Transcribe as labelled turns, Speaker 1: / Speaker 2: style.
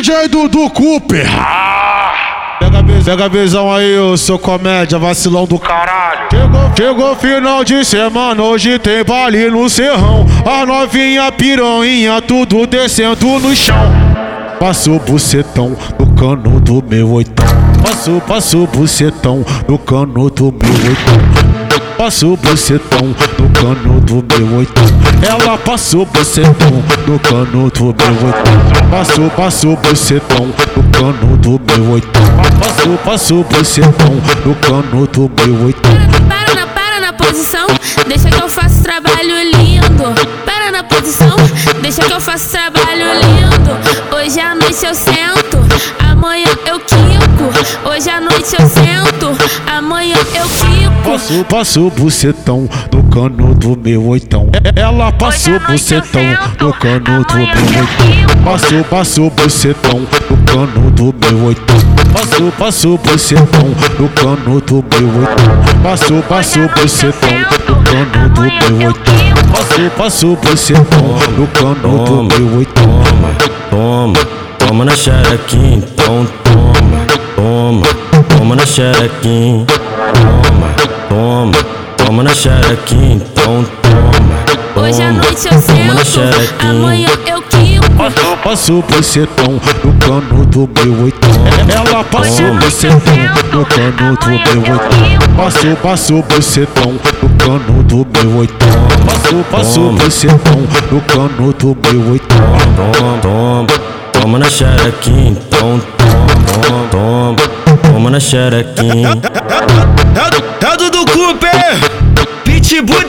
Speaker 1: DJ Dudu Cooper. Pega, a visão aí, ô seu comédia, vacilão do caralho. Chegou, chegou final de semana, hoje tem baile no serrão. A novinha piranha, tudo descendo no chão. Passou bucetão no cano do meu oitão. Passou, passou bucetão no cano do meu oitão. Passou bucetão no cano do meu oitão. Ela passou bucetão no cano do meu oitão. Passou, passou bucetão no cano do meu oitão. Passou, passou bucetão no cano do meu oitão.
Speaker 2: Para na, para na posição, deixa que eu faço trabalho lindo. Para na posição, deixa que eu faço trabalho lindo. Hoje à noite eu sento, amanhã eu quico. Hoje à noite eu sento, amanhã eu quico.
Speaker 1: Passou, passou bucetão no cano do meu oitão. Ela passou bucetão
Speaker 2: sento,
Speaker 1: no cano do meu
Speaker 2: eu
Speaker 1: oitão. Passou, passou bucetão no cano do meu oitão. Passou, passou bucetão no cano do meu oitão. Passou, passou bucetão no cano do meu oitão. Passou, passou bucetão no cano do meu oitão.
Speaker 3: Toma, toma, toma na xerequinha, então toma, toma, toma na xerequinha, toma, toma, toma na xerequinha, então toma,
Speaker 2: Hoje à noite eu sento, amanhã eu quico.
Speaker 1: Passou, passou bucetão no cano do meu oitão. Ela passou
Speaker 3: Toma.
Speaker 1: bucetão no cano do meu oitão. Passou, passou bucetão no cano do meu oitão. Passou, passou
Speaker 3: Toma.
Speaker 1: bucetão no cano do meu oitão.
Speaker 3: toma, toma, toma na xerequinha, então toma, toma, toma na xerequinha.
Speaker 4: É Cooper, Pitbull